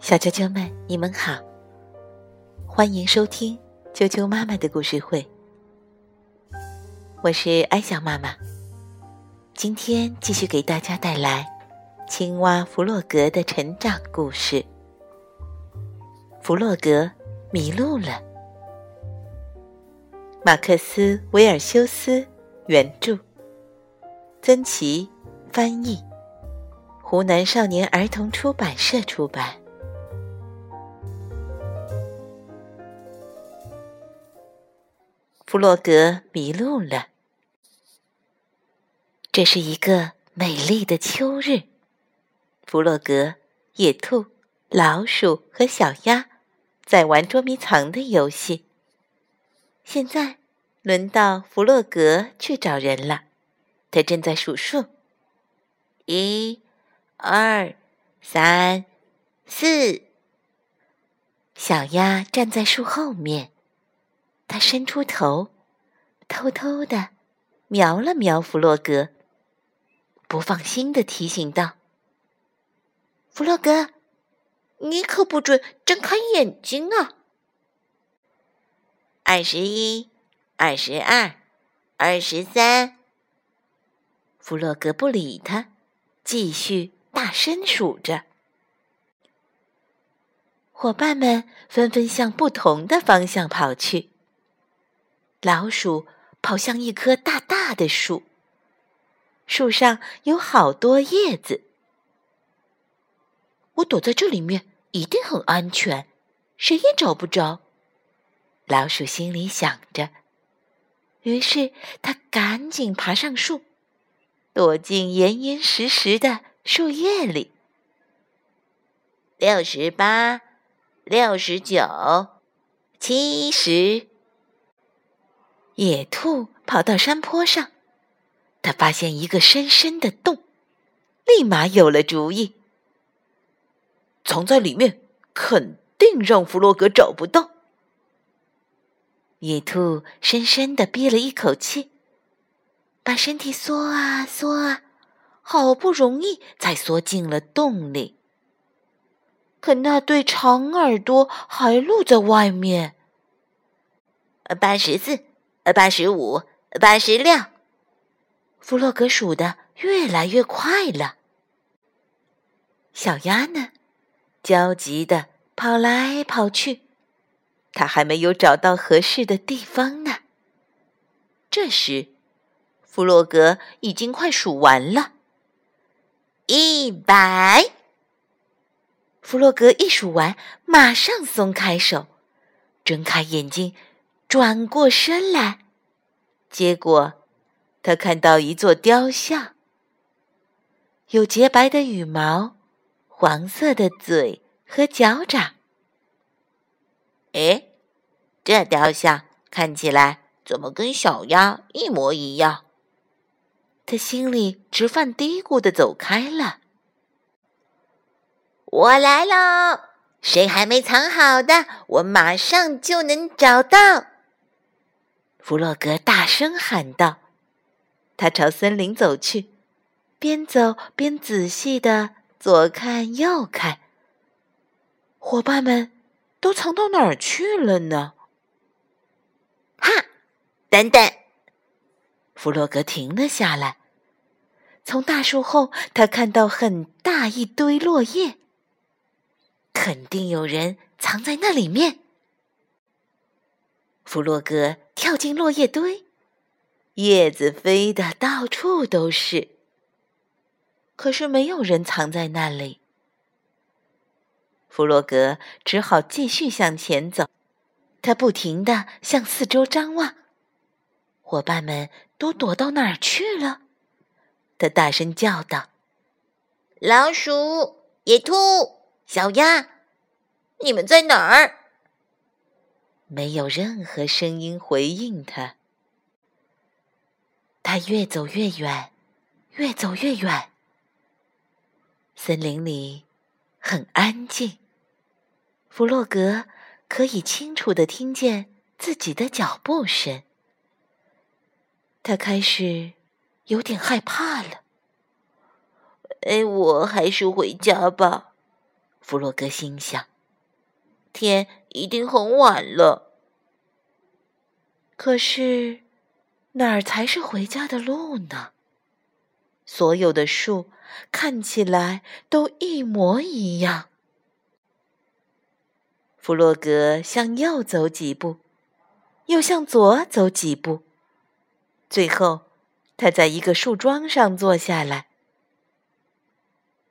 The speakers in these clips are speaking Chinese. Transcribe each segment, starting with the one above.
小啾啾们，你们好，欢迎收听啾啾妈妈的故事会。我是艾小妈妈，今天继续给大家带来青蛙弗洛格的成长故事。弗洛格迷路了。马克思·维尔修斯原著，曾奇翻译，湖南少年儿童出版社出版。弗洛格迷路了。这是一个美丽的秋日，弗洛格、野兔、老鼠和小鸭在玩捉迷藏的游戏。现在轮到弗洛格去找人了，他正在数数：一、二、三、四。小鸭站在树后面，它伸出头，偷偷的瞄了瞄弗洛格，不放心的提醒道：“弗洛格，你可不准睁开眼睛啊！”二十一，二十二，二十三。弗洛格不理他，继续大声数着。伙伴们纷纷向不同的方向跑去。老鼠跑向一棵大大的树，树上有好多叶子。我躲在这里面一定很安全，谁也找不着。老鼠心里想着，于是它赶紧爬上树，躲进严严实实的树叶里。六十八，六十九，七十。野兔跑到山坡上，它发现一个深深的洞，立马有了主意。藏在里面，肯定让弗洛格找不到。野兔深深的憋了一口气，把身体缩啊缩啊，好不容易才缩进了洞里。可那对长耳朵还露在外面。八十四，八十五，八十六。弗洛格数的越来越快了。小鸭呢，焦急的跑来跑去。它还没有找到合适的地方呢。这时，弗洛格已经快数完了，一百。弗洛格一数完，马上松开手，睁开眼睛，转过身来。结果，他看到一座雕像，有洁白的羽毛，黄色的嘴和脚掌。哎，这雕像看起来怎么跟小鸭一模一样？他心里直犯嘀咕的走开了。我来喽！谁还没藏好的，我马上就能找到。弗洛格大声喊道。他朝森林走去，边走边仔细的左看右看。伙伴们。都藏到哪儿去了呢？哈！等等，弗洛格停了下来。从大树后，他看到很大一堆落叶，肯定有人藏在那里面。弗洛格跳进落叶堆，叶子飞得到处都是，可是没有人藏在那里。弗洛格只好继续向前走，他不停地向四周张望。伙伴们都躲到哪儿去了？他大声叫道：“老鼠、野兔、小鸭，你们在哪儿？”没有任何声音回应他。他越走越远，越走越远。森林里很安静。弗洛格可以清楚的听见自己的脚步声，他开始有点害怕了。哎，我还是回家吧。弗洛格心想：“天一定很晚了。”可是，哪儿才是回家的路呢？所有的树看起来都一模一样。弗洛格向右走几步，又向左走几步，最后，他在一个树桩上坐下来。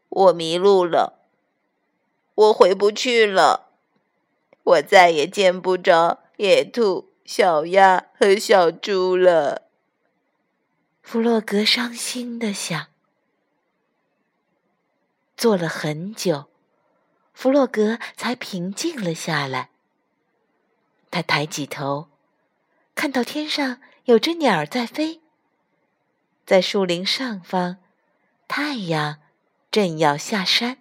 我迷路了，我回不去了，我再也见不着野兔、小鸭和小猪了。弗洛格伤心的想。坐了很久，弗洛格才平静了下来。他抬起头，看到天上有只鸟在飞，在树林上方，太阳。正要下山，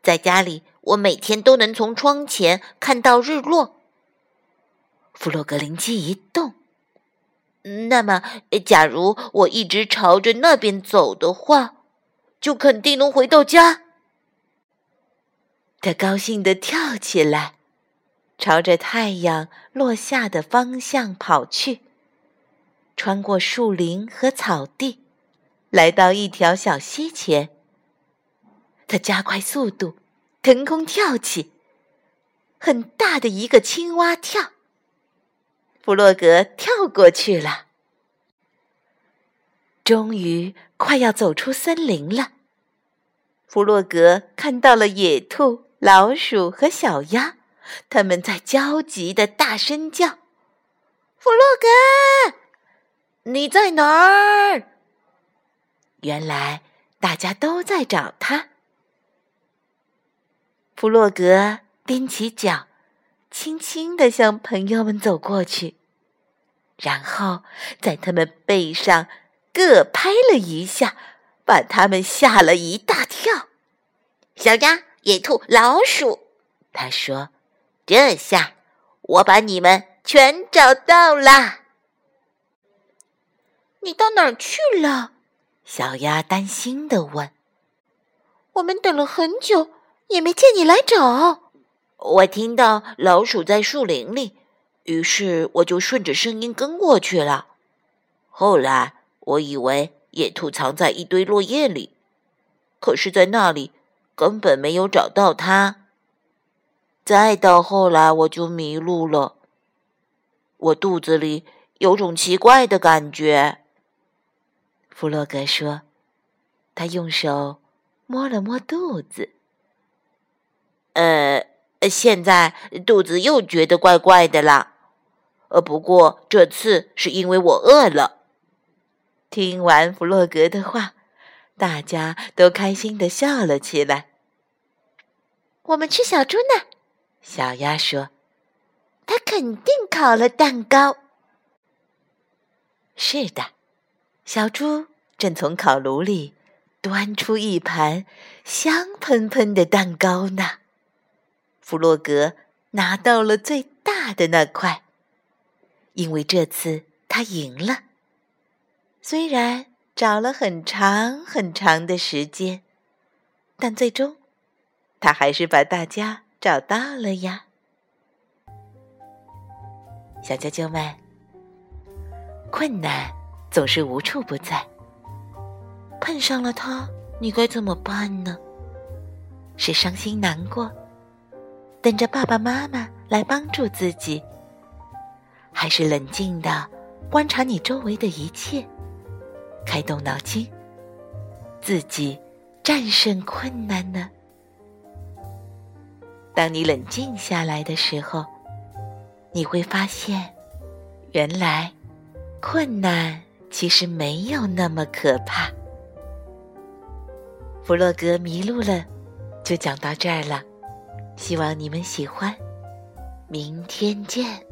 在家里，我每天都能从窗前看到日落。弗洛格灵机一动，那么，假如我一直朝着那边走的话，就肯定能回到家。他高兴地跳起来，朝着太阳落下的方向跑去，穿过树林和草地。来到一条小溪前，他加快速度，腾空跳起，很大的一个青蛙跳。弗洛格跳过去了，终于快要走出森林了。弗洛格看到了野兔、老鼠和小鸭，他们在焦急的大声叫：“弗洛格，你在哪儿？”原来大家都在找他。弗洛格踮起脚，轻轻地向朋友们走过去，然后在他们背上各拍了一下，把他们吓了一大跳。小鸭、野兔、老鼠，他说：“这下我把你们全找到了。你到哪儿去了？”小鸭担心的问：“我们等了很久，也没见你来找。我听到老鼠在树林里，于是我就顺着声音跟过去了。后来我以为野兔藏在一堆落叶里，可是，在那里根本没有找到它。再到后来，我就迷路了。我肚子里有种奇怪的感觉。”弗洛格说：“他用手摸了摸肚子，呃，现在肚子又觉得怪怪的啦。呃，不过这次是因为我饿了。”听完弗洛格的话，大家都开心的笑了起来。我们吃小猪呢？小鸭说：“他肯定烤了蛋糕。”是的。小猪正从烤炉里端出一盘香喷喷的蛋糕呢。弗洛格拿到了最大的那块，因为这次他赢了。虽然找了很长很长的时间，但最终他还是把大家找到了呀。小啾啾们，困难。总是无处不在。碰上了他，你该怎么办呢？是伤心难过，等着爸爸妈妈来帮助自己，还是冷静的观察你周围的一切，开动脑筋，自己战胜困难呢？当你冷静下来的时候，你会发现，原来困难。其实没有那么可怕。弗洛格迷路了，就讲到这儿了。希望你们喜欢，明天见。